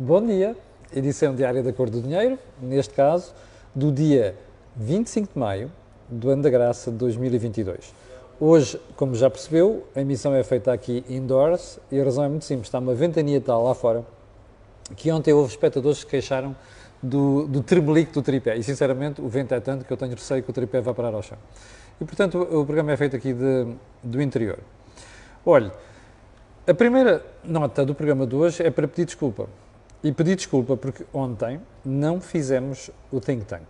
Bom dia, edição diária da Cor do Dinheiro, neste caso, do dia 25 de maio do ano da graça de 2022. Hoje, como já percebeu, a emissão é feita aqui indoors e a razão é muito simples, está uma ventania tal lá fora que ontem houve espectadores que se queixaram do, do trebelique do tripé e sinceramente o vento é tanto que eu tenho receio que o tripé vá parar ao chão. E portanto o, o programa é feito aqui de, do interior. Olhe, a primeira nota do programa de hoje é para pedir desculpa. E pedir desculpa porque ontem não fizemos o Think Tank.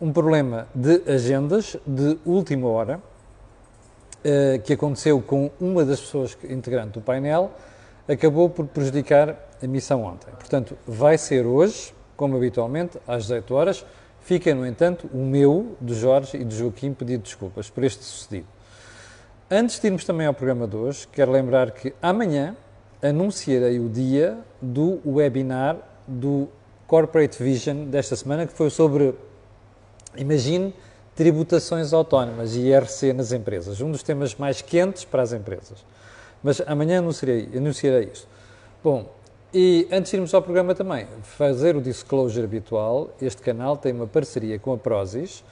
Um problema de agendas de última hora uh, que aconteceu com uma das pessoas integrante do painel acabou por prejudicar a missão ontem. Portanto, vai ser hoje, como habitualmente, às 18 horas. Fica, no entanto, o meu, do Jorge e do Joaquim, pedido desculpas por este sucedido. Antes de irmos também ao programa de hoje, quero lembrar que amanhã anunciarei o dia do webinar do Corporate Vision desta semana, que foi sobre, imagine, tributações autónomas e IRC nas empresas, um dos temas mais quentes para as empresas. Mas amanhã anunciarei, anunciarei isso. Bom, e antes de irmos ao programa também, fazer o disclosure habitual, este canal tem uma parceria com a Prozis,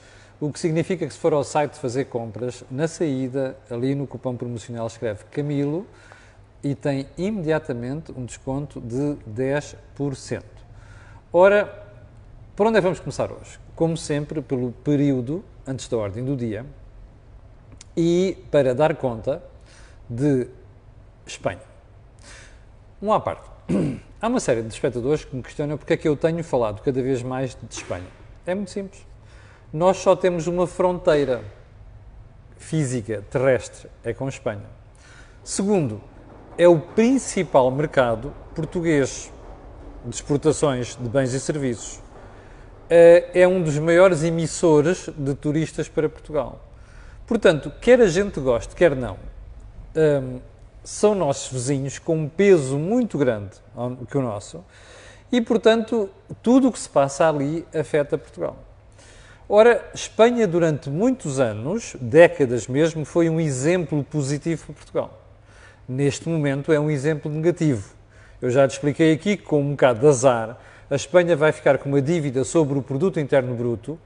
o que significa que se for ao site fazer compras, na saída, ali no cupom promocional escreve Camilo e tem imediatamente um desconto de 10%. Ora, por onde é que vamos começar hoje? Como sempre, pelo período antes da ordem do dia e para dar conta de Espanha. Um à parte. Há uma série de espectadores que me questionam porque é que eu tenho falado cada vez mais de Espanha. É muito simples nós só temos uma fronteira física, terrestre, é com Espanha. Segundo, é o principal mercado português de exportações de bens e serviços. É, é um dos maiores emissores de turistas para Portugal. Portanto, quer a gente goste, quer não, hum, são nossos vizinhos com um peso muito grande que o nosso e, portanto, tudo o que se passa ali afeta Portugal. Ora, Espanha durante muitos anos, décadas mesmo, foi um exemplo positivo para Portugal. Neste momento é um exemplo negativo. Eu já te expliquei aqui que, com um bocado de azar, a Espanha vai ficar com uma dívida sobre o produto interno bruto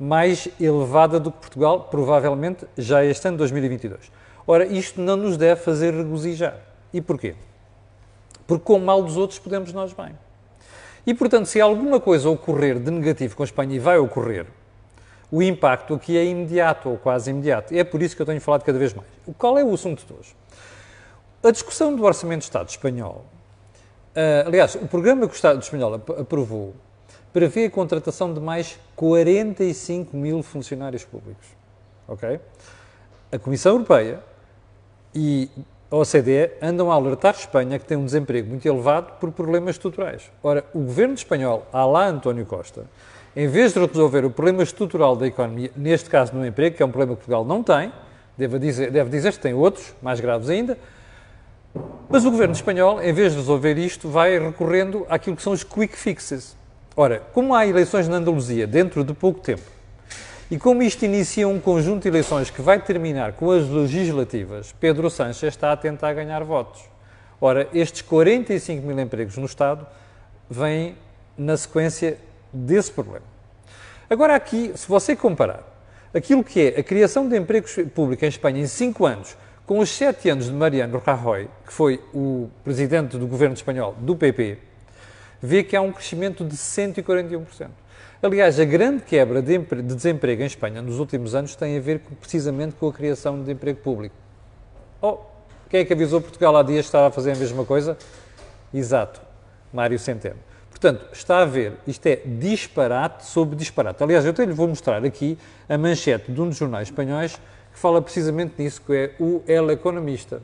mais elevada do que Portugal, provavelmente já este ano 2022. Ora, isto não nos deve fazer regozijar. E porquê? Porque com o mal dos outros podemos nós bem. E, portanto, se alguma coisa ocorrer de negativo com a Espanha, e vai ocorrer, o impacto aqui é imediato ou quase imediato. E é por isso que eu tenho falado cada vez mais. Qual é o assunto de hoje? A discussão do Orçamento de Estado espanhol, uh, aliás, o programa que o Estado espanhol aprovou prevê a contratação de mais 45 mil funcionários públicos. Ok? A Comissão Europeia e a OCDE andam a alertar Espanha que tem um desemprego muito elevado por problemas estruturais. Ora, o governo espanhol, a lá António Costa, em vez de resolver o problema estrutural da economia, neste caso no emprego, que é um problema que Portugal não tem, deve dizer, deve dizer que tem outros, mais graves ainda, mas o governo espanhol, em vez de resolver isto, vai recorrendo àquilo que são os quick fixes. Ora, como há eleições na Andaluzia dentro de pouco tempo, e como isto inicia um conjunto de eleições que vai terminar com as legislativas, Pedro Sánchez está a tentar ganhar votos. Ora, estes 45 mil empregos no Estado vêm na sequência desse problema. Agora, aqui, se você comparar aquilo que é a criação de empregos públicos em Espanha em 5 anos com os 7 anos de Mariano Rajoy, que foi o presidente do governo espanhol do PP, vê que há um crescimento de 141%. Aliás, a grande quebra de, desemprego em Espanha nos últimos anos tem a ver precisamente com a criação de emprego público. Oh, quem é que avisou Portugal há dias que estava a fazer a mesma coisa? Exato, Mário Centeno. Portanto, está a ver, isto é disparate sobre disparate. Aliás, eu até lhe vou mostrar aqui a manchete de um dos jornais espanhóis que fala precisamente nisso, que é o El Economista.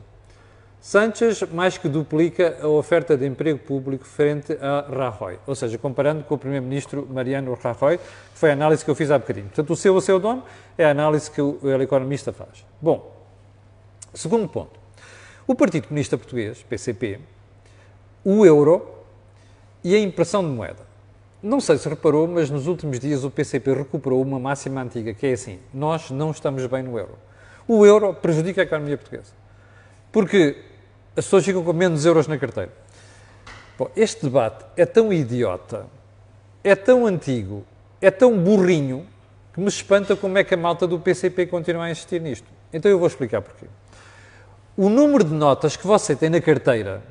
Sánchez mais que duplica a oferta de emprego público frente a Rajoy. Ou seja, comparando com o primeiro-ministro Mariano Rajoy, que foi a análise que eu fiz há bocadinho. Portanto, o seu a seu dono é a análise que o El Economista faz. Bom, segundo ponto. O Partido Comunista Português, PCP, o euro e a impressão de moeda. Não sei se reparou, mas nos últimos dias o PCP recuperou uma máxima antiga, que é assim: nós não estamos bem no euro. O euro prejudica a economia portuguesa. Porque as pessoas ficam com menos euros na carteira. Bom, este debate é tão idiota, é tão antigo, é tão burrinho, que me espanta como é que a malta do PCP continua a insistir nisto. Então eu vou explicar porquê. O número de notas que você tem na carteira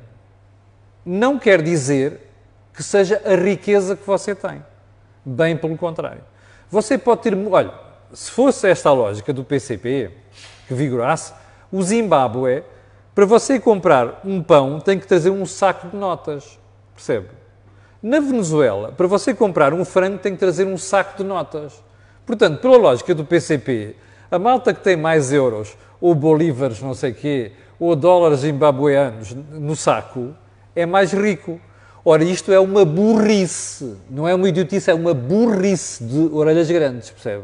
não quer dizer que seja a riqueza que você tem. Bem pelo contrário. Você pode ter. Olha, se fosse esta a lógica do PCP que vigorasse, o Zimbábue, para você comprar um pão, tem que trazer um saco de notas. Percebe? Na Venezuela, para você comprar um frango, tem que trazer um saco de notas. Portanto, pela lógica do PCP, a malta que tem mais euros, ou bolívares, não sei quê, ou dólares zimbabueanos no saco, é mais rico. Ora, isto é uma burrice, não é uma idiotice, é uma burrice de orelhas grandes, percebe?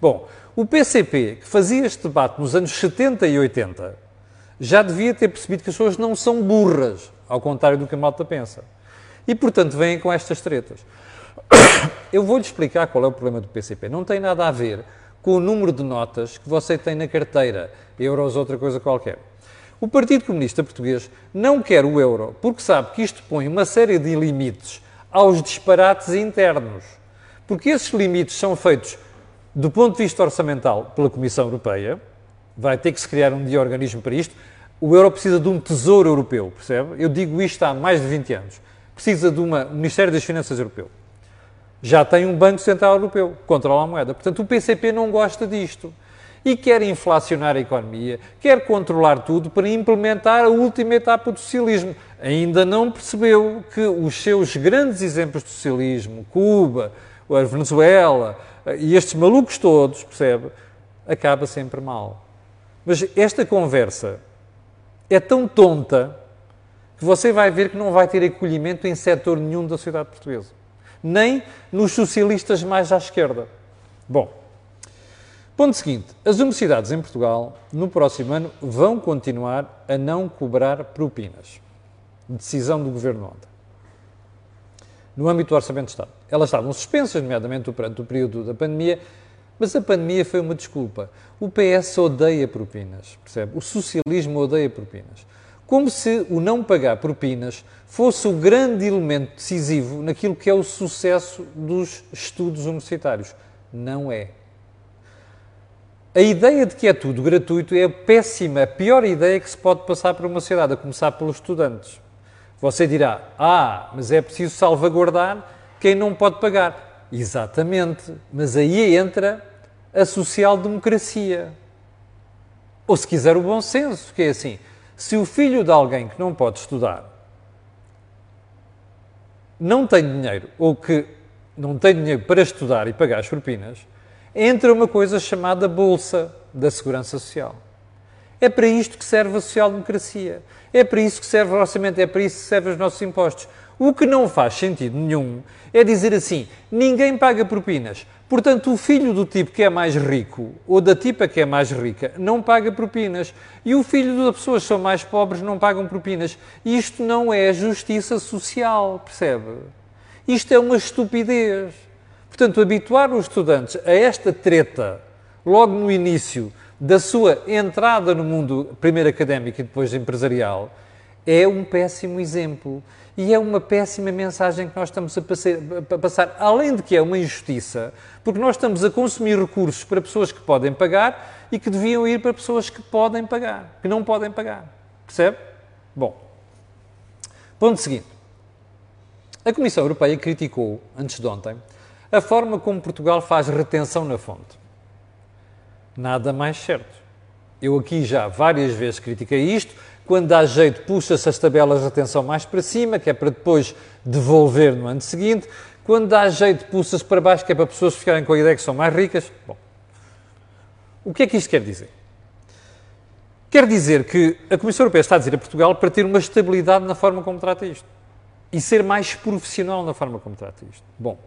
Bom, o PCP, que fazia este debate nos anos 70 e 80, já devia ter percebido que as pessoas não são burras, ao contrário do que a malta pensa. E, portanto, vêm com estas tretas. Eu vou-lhe explicar qual é o problema do PCP. Não tem nada a ver com o número de notas que você tem na carteira, euros, outra coisa qualquer. O Partido Comunista Português não quer o euro porque sabe que isto põe uma série de limites aos disparates internos. Porque esses limites são feitos, do ponto de vista orçamental, pela Comissão Europeia. Vai ter que se criar um dia organismo para isto. O euro precisa de um tesouro europeu, percebe? Eu digo isto há mais de 20 anos. Precisa de um Ministério das Finanças Europeu. Já tem um Banco Central Europeu, controla a moeda. Portanto, o PCP não gosta disto e quer inflacionar a economia, quer controlar tudo para implementar a última etapa do socialismo. Ainda não percebeu que os seus grandes exemplos de socialismo, Cuba, a Venezuela e estes malucos todos, percebe, acaba sempre mal. Mas esta conversa é tão tonta que você vai ver que não vai ter acolhimento em setor nenhum da sociedade portuguesa, nem nos socialistas mais à esquerda. Bom, Ponto seguinte: as universidades em Portugal, no próximo ano, vão continuar a não cobrar propinas. Decisão do governo ontem. No âmbito do Orçamento de Estado. Elas estavam suspensas, nomeadamente durante o período da pandemia, mas a pandemia foi uma desculpa. O PS odeia propinas, percebe? O socialismo odeia propinas. Como se o não pagar propinas fosse o grande elemento decisivo naquilo que é o sucesso dos estudos universitários. Não é. A ideia de que é tudo gratuito é a péssima, a pior ideia que se pode passar para uma sociedade, a começar pelos estudantes. Você dirá, ah, mas é preciso salvaguardar quem não pode pagar. Exatamente, mas aí entra a social-democracia. Ou se quiser o bom senso, que é assim, se o filho de alguém que não pode estudar não tem dinheiro, ou que não tem dinheiro para estudar e pagar as propinas, entra uma coisa chamada Bolsa da Segurança Social. É para isto que serve a social-democracia. É para isso que serve o orçamento, é para isso que servem os nossos impostos. O que não faz sentido nenhum é dizer assim: ninguém paga propinas. Portanto, o filho do tipo que é mais rico ou da tipa que é mais rica não paga propinas. E o filho das pessoas que são mais pobres não pagam propinas. Isto não é justiça social, percebe? Isto é uma estupidez. Portanto, habituar os estudantes a esta treta logo no início da sua entrada no mundo primeiro académico e depois empresarial é um péssimo exemplo. E é uma péssima mensagem que nós estamos a passar, além de que é uma injustiça, porque nós estamos a consumir recursos para pessoas que podem pagar e que deviam ir para pessoas que podem pagar, que não podem pagar. Percebe? Bom, ponto seguinte. A Comissão Europeia criticou, antes de ontem, a forma como Portugal faz retenção na fonte. Nada mais certo. Eu aqui já várias vezes critiquei isto. Quando dá jeito, puxa-se as tabelas de retenção mais para cima, que é para depois devolver no ano seguinte. Quando dá jeito, puxa-se para baixo, que é para pessoas ficarem com a ideia que são mais ricas. Bom, o que é que isto quer dizer? Quer dizer que a Comissão Europeia está a dizer a Portugal para ter uma estabilidade na forma como trata isto e ser mais profissional na forma como trata isto. Bom,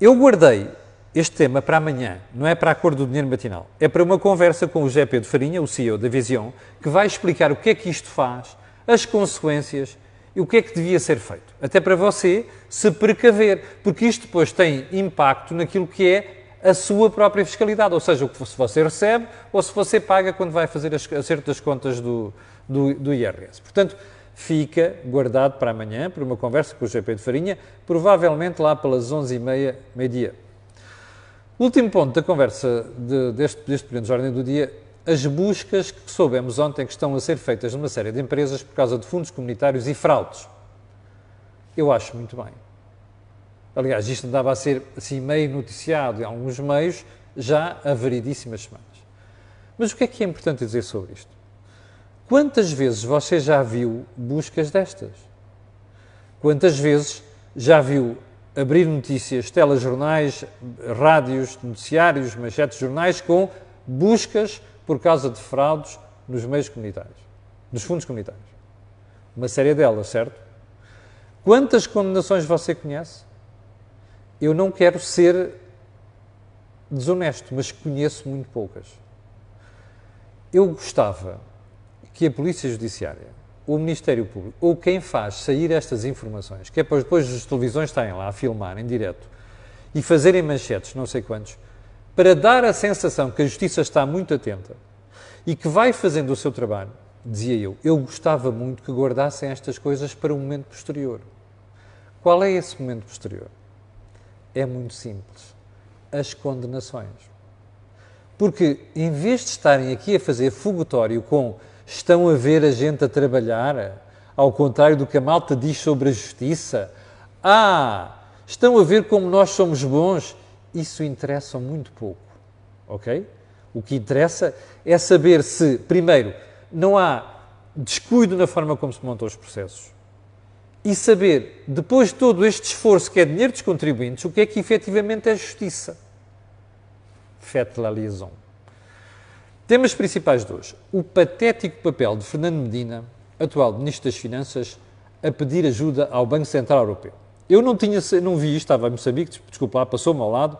eu guardei este tema para amanhã, não é para a cor do dinheiro matinal. É para uma conversa com o José Pedro Farinha, o CEO da Vision, que vai explicar o que é que isto faz, as consequências e o que é que devia ser feito. Até para você se precaver, porque isto depois tem impacto naquilo que é a sua própria fiscalidade, ou seja, o que você recebe ou se você paga quando vai fazer acerto das contas do, do, do IRS. Portanto, fica guardado para amanhã, para uma conversa com o GP de Farinha, provavelmente lá pelas 11h30, meio-dia. Último ponto da conversa de, deste, deste período de ordem do dia, as buscas que soubemos ontem que estão a ser feitas numa série de empresas por causa de fundos comunitários e fraudes. Eu acho muito bem. Aliás, isto andava a ser assim meio noticiado em alguns meios já há variedíssimas semanas. Mas o que é que é importante dizer sobre isto? Quantas vezes você já viu buscas destas? Quantas vezes já viu abrir notícias, telejornais, rádios, noticiários, manchetes jornais com buscas por causa de fraudes nos meios comunitários, nos fundos comunitários? Uma série delas, certo? Quantas condenações você conhece? Eu não quero ser desonesto, mas conheço muito poucas. Eu gostava que a Polícia Judiciária, o Ministério Público, ou quem faz sair estas informações, que é para depois as televisões estarem lá a filmar em direto e fazerem manchetes, não sei quantos, para dar a sensação que a Justiça está muito atenta e que vai fazendo o seu trabalho, dizia eu, eu gostava muito que guardassem estas coisas para um momento posterior. Qual é esse momento posterior? É muito simples. As condenações. Porque, em vez de estarem aqui a fazer fogotório com Estão a ver a gente a trabalhar? Ao contrário do que a malta diz sobre a justiça? Ah, estão a ver como nós somos bons? Isso interessa muito pouco, ok? O que interessa é saber se, primeiro, não há descuido na forma como se montam os processos e saber, depois de todo este esforço que é dinheiro dos contribuintes, o que é que efetivamente é justiça. Faites la liaison. Temas principais de hoje. O patético papel de Fernando Medina, atual Ministro das Finanças, a pedir ajuda ao Banco Central Europeu. Eu não, tinha, não vi isto, estava em Moçambique, desculpa passou-me ao lado.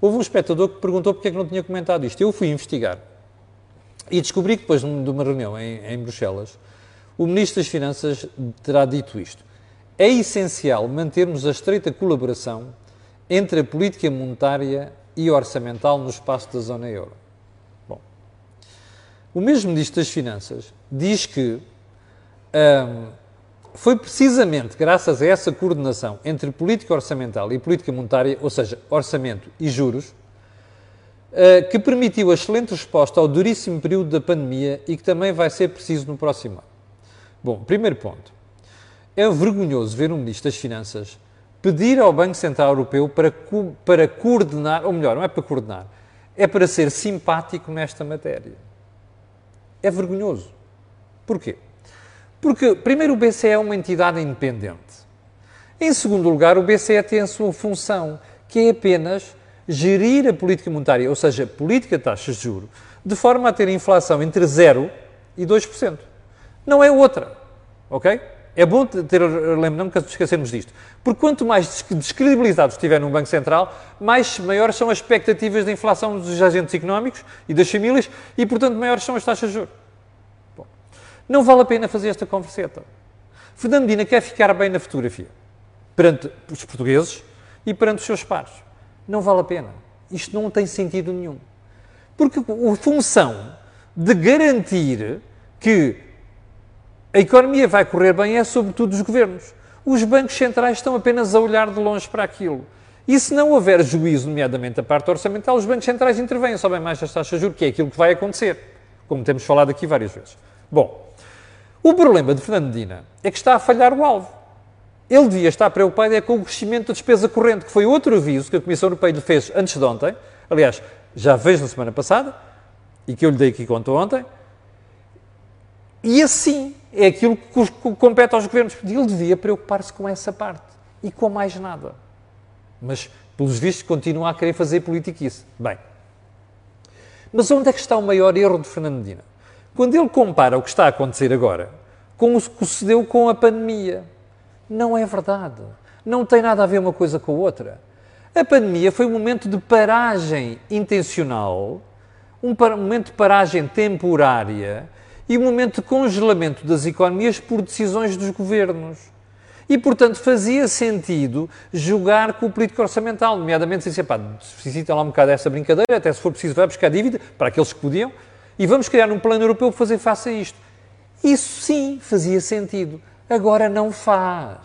Houve um espectador que perguntou porque é que não tinha comentado isto. Eu fui investigar. E descobri que depois de uma reunião em, em Bruxelas, o Ministro das Finanças terá dito isto. É essencial mantermos a estreita colaboração entre a política monetária e orçamental no espaço da zona euro. O mesmo Ministro das Finanças diz que um, foi precisamente graças a essa coordenação entre política orçamental e política monetária, ou seja, orçamento e juros, uh, que permitiu a excelente resposta ao duríssimo período da pandemia e que também vai ser preciso no próximo ano. Bom, primeiro ponto. É vergonhoso ver um Ministro das Finanças pedir ao Banco Central Europeu para, co para coordenar, ou melhor, não é para coordenar, é para ser simpático nesta matéria é vergonhoso. Porquê? Porque, primeiro, o BCE é uma entidade independente. Em segundo lugar, o BCE tem a sua função, que é apenas gerir a política monetária, ou seja, política de taxas de juros, de forma a ter inflação entre 0 e 2%. Não é outra. Ok? É bom ter, lembrando que esquecermos disto. Porque quanto mais descredibilizado estiver num Banco Central, mais maiores são as expectativas de inflação dos agentes económicos e das famílias e, portanto, maiores são as taxas de juros. Bom, não vale a pena fazer esta converseta. Fernando Medina quer ficar bem na fotografia, perante os portugueses e perante os seus pares. Não vale a pena. Isto não tem sentido nenhum. Porque a função de garantir que a economia vai correr bem é sobretudo os governos. Os bancos centrais estão apenas a olhar de longe para aquilo. E se não houver juízo, nomeadamente a parte orçamental, os bancos centrais intervêm, sobem mais as taxas de juros, que é aquilo que vai acontecer, como temos falado aqui várias vezes. Bom, o problema de Fernando Medina é que está a falhar o alvo. Ele devia estar preocupado é com o crescimento da despesa corrente, que foi outro aviso que a Comissão Europeia lhe fez antes de ontem, aliás, já fez na semana passada, e que eu lhe dei aqui conta ontem, e assim é aquilo que compete aos governos. Ele devia preocupar-se com essa parte e com mais nada. Mas, pelos vistos, continua a querer fazer isso. Bem, mas onde é que está o maior erro de Fernando Medina? Quando ele compara o que está a acontecer agora com o que sucedeu com a pandemia. Não é verdade. Não tem nada a ver uma coisa com a outra. A pandemia foi um momento de paragem intencional, um momento de paragem temporária e um momento de congelamento das economias por decisões dos governos. E, portanto, fazia sentido jogar com o político orçamental, nomeadamente dizer, pá, suscita lá um bocado essa brincadeira, até se for preciso vai buscar dívida, para aqueles que podiam, e vamos criar um plano europeu para fazer face a isto. Isso sim fazia sentido. Agora não faz.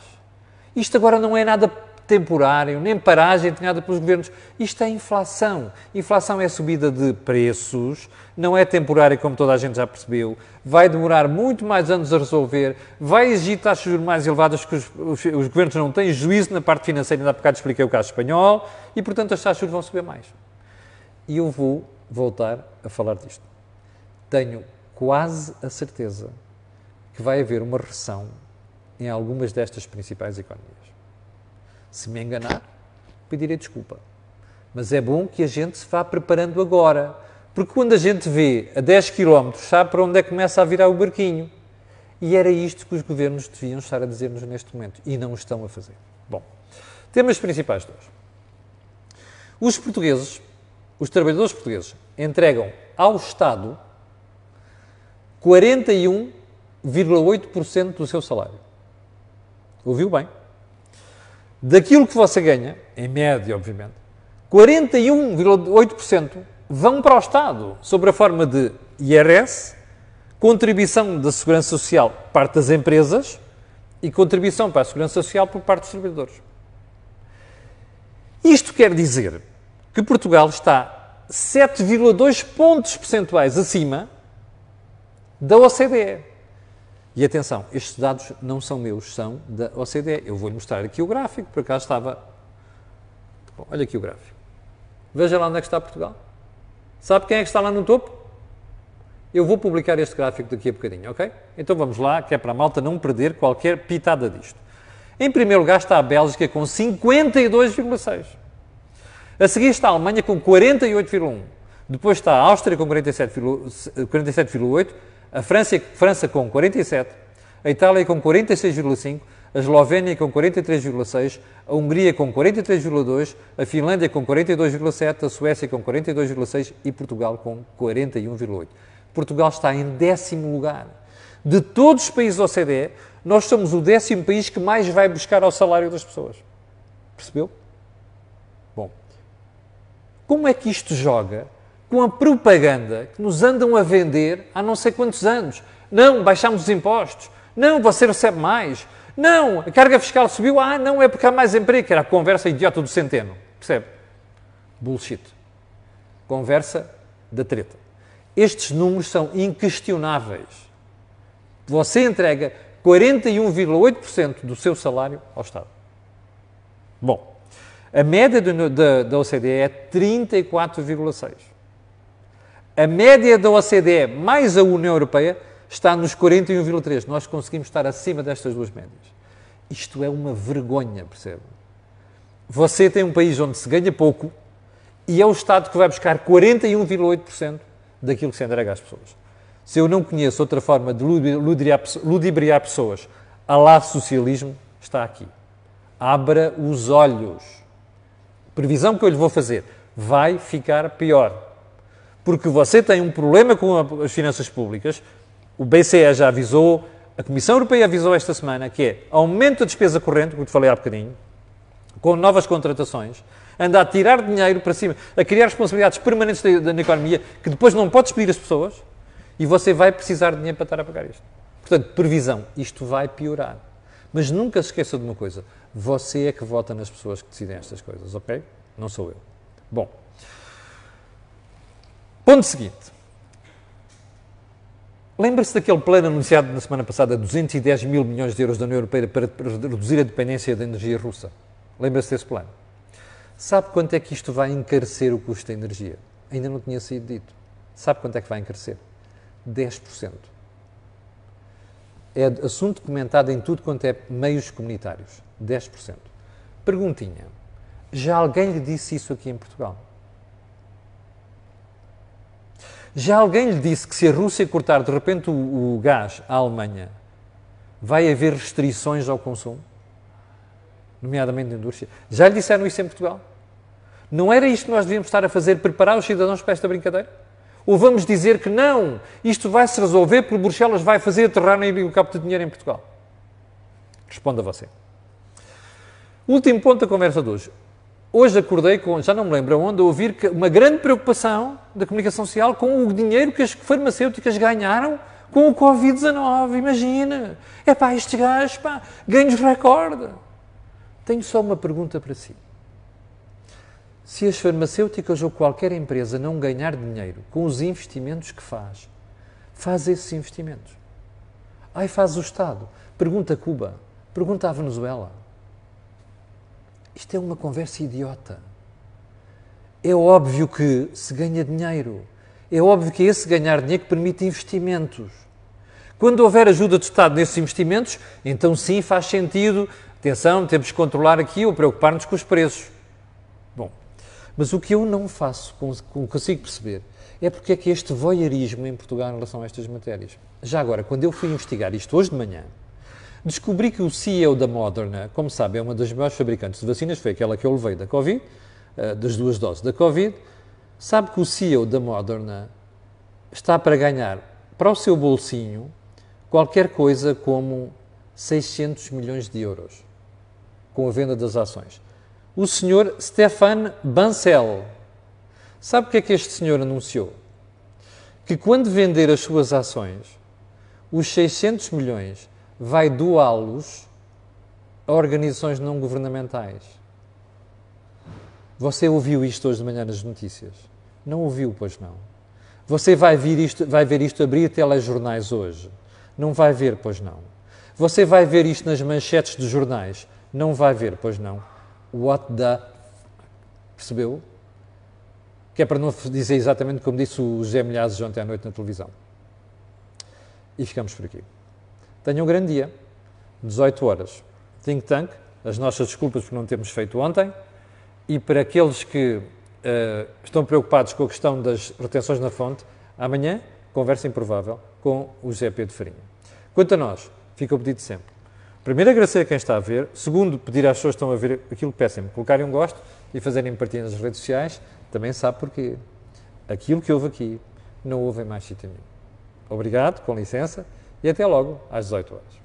Isto agora não é nada temporário, nem paragem desenhada pelos governos. Isto é inflação. Inflação é subida de preços, não é temporária, como toda a gente já percebeu. Vai demorar muito mais anos a resolver, vai exigir taxas mais elevadas, que os, os, os, governos não têm juízo na parte financeira, ainda há bocado expliquei o caso espanhol, e portanto as taxas vão subir mais. E eu vou voltar a falar disto. Tenho quase a certeza que vai haver uma recessão em algumas destas principais economias. Se me enganar, pedirei desculpa. Mas é bom que a gente se vá preparando agora. Porque quando a gente vê a 10 km, sabe para onde é que começa a virar o barquinho. E era isto que os governos deviam estar a dizer-nos neste momento. E não estão a fazer. Bom, temas principais de hoje. Os portugueses, os trabalhadores portugueses, entregam ao Estado 41,8% do seu salário. Ouviu bem? Daquilo que você ganha, em média, obviamente, 41,8% vão para o Estado, sob a forma de IRS, contribuição da Segurança Social por parte das empresas e contribuição para a Segurança Social por parte dos trabalhadores. Isto quer dizer que Portugal está 7,2 pontos percentuais acima da OCDE. E atenção, estes dados não são meus, são da OCDE. Eu vou-lhe mostrar aqui o gráfico, por acaso estava. Bom, olha aqui o gráfico. Veja lá onde é que está Portugal. Sabe quem é que está lá no topo? Eu vou publicar este gráfico daqui a bocadinho, ok? Então vamos lá, que é para a malta não perder qualquer pitada disto. Em primeiro lugar está a Bélgica com 52,6. A seguir está a Alemanha com 48,1. Depois está a Áustria com 47,8. 47, a França, França com 47, a Itália com 46,5, a Eslovénia com 43,6, a Hungria com 43,2, a Finlândia com 42,7, a Suécia com 42,6 e Portugal com 41,8. Portugal está em décimo lugar. De todos os países da OCDE, nós somos o décimo país que mais vai buscar ao salário das pessoas. Percebeu? Bom, como é que isto joga com a propaganda que nos andam a vender há não sei quantos anos. Não, baixamos os impostos. Não, você recebe mais. Não, a carga fiscal subiu. Ah, não, é porque há mais emprego. Era a conversa idiota do centeno. Percebe? Bullshit. Conversa da treta. Estes números são inquestionáveis. Você entrega 41,8% do seu salário ao Estado. Bom, a média do, da, da OCDE é 34,6%. A média da OCDE mais a União Europeia está nos 41,3. Nós conseguimos estar acima destas duas médias. Isto é uma vergonha, percebe? Você tem um país onde se ganha pouco e é o Estado que vai buscar 41,8% daquilo que se entrega às pessoas. Se eu não conheço outra forma de ludibriar pessoas a lá socialismo, está aqui. Abra os olhos. Previsão que eu lhe vou fazer. Vai ficar pior porque você tem um problema com as finanças públicas, o BCE já avisou, a Comissão Europeia avisou esta semana, que é aumento da despesa corrente, como te falei há bocadinho, com novas contratações, anda a tirar dinheiro para cima, a criar responsabilidades permanentes da, da, economia, que depois não pode despedir as pessoas, e você vai precisar de dinheiro para estar a pagar isto. Portanto, previsão, isto vai piorar. Mas nunca se esqueça de uma coisa, você é que vota nas pessoas que decidem estas coisas, ok? Não sou eu. Bom, Ponto seguinte. Lembra-se daquele plano anunciado na semana passada, 210 mil milhões de euros da União Europeia para reduzir a dependência da energia russa? Lembra-se desse plano? Sabe quanto é que isto vai encarecer o custo da energia? Ainda não tinha sido dito. Sabe quanto é que vai encarecer? 10%. É assunto comentado em tudo quanto é meios comunitários. 10%. Perguntinha. Já alguém lhe disse isso aqui em Portugal? Já alguém lhe disse que se a Rússia cortar de repente o, o gás à Alemanha, vai haver restrições ao consumo? Nomeadamente na indústria. Já lhe disseram isso em Portugal? Não era isto que nós devíamos estar a fazer, preparar os cidadãos para esta brincadeira? Ou vamos dizer que não, isto vai se resolver porque Bruxelas vai fazer aterrar no capto de dinheiro em Portugal? Responda você. Último ponto da conversa de hoje. Hoje acordei com, já não me lembro onde, a ouvir uma grande preocupação da comunicação social com o dinheiro que as farmacêuticas ganharam com o Covid-19, imagina. É pá, estes gajos, pá, ganhos recorde. Tenho só uma pergunta para si. Se as farmacêuticas ou qualquer empresa não ganhar dinheiro com os investimentos que faz, faz esses investimentos. Ai, faz o Estado. Pergunta Cuba. Pergunta a Venezuela. Isto é uma conversa idiota. É óbvio que se ganha dinheiro. É óbvio que é esse ganhar dinheiro que permite investimentos. Quando houver ajuda do Estado nesses investimentos, então sim faz sentido. Atenção, temos que controlar aqui ou preocupar-nos com os preços. Bom, mas o que eu não faço, não consigo perceber, é porque é que este voyeurismo em Portugal em relação a estas matérias. Já agora, quando eu fui investigar isto hoje de manhã, descobri que o CEO da Moderna, como sabe, é uma das maiores fabricantes de vacinas, foi aquela que eu levei da Covid, eh, das duas doses da Covid, sabe que o CEO da Moderna está para ganhar para o seu bolsinho qualquer coisa como 600 milhões de euros com a venda das ações. O senhor Stefan Bancel. Sabe o que é que este senhor anunciou? Que quando vender as suas ações, os 600 milhões vai doá-los a organizações não governamentais. Você ouviu isto hoje de manhã nas notícias? Não ouviu, pois não. Você vai, vir isto, vai ver isto abrir telejornais hoje? Não vai ver, pois não. Você vai ver isto nas manchetes dos jornais? Não vai ver, pois não. What the. Percebeu? Que é para não dizer exatamente como disse o José Milhazes ontem à noite na televisão. E ficamos por aqui. Tenham um grande dia. 18 horas. Think Tank. As nossas desculpas por não termos feito ontem. E para aqueles que uh, estão preocupados com a questão das retenções na fonte, amanhã, conversa improvável com o José Pedro Farinha. Quanto a nós, fica o pedido sempre Primeiro, agradecer a quem está a ver. Segundo, pedir às pessoas que estão a ver aquilo que peçam colocarem um gosto e fazerem partilha nas redes sociais. Também sabe porquê. Aquilo que houve aqui não houve em mais sítio nenhum. Obrigado, com licença, e até logo às 18 horas.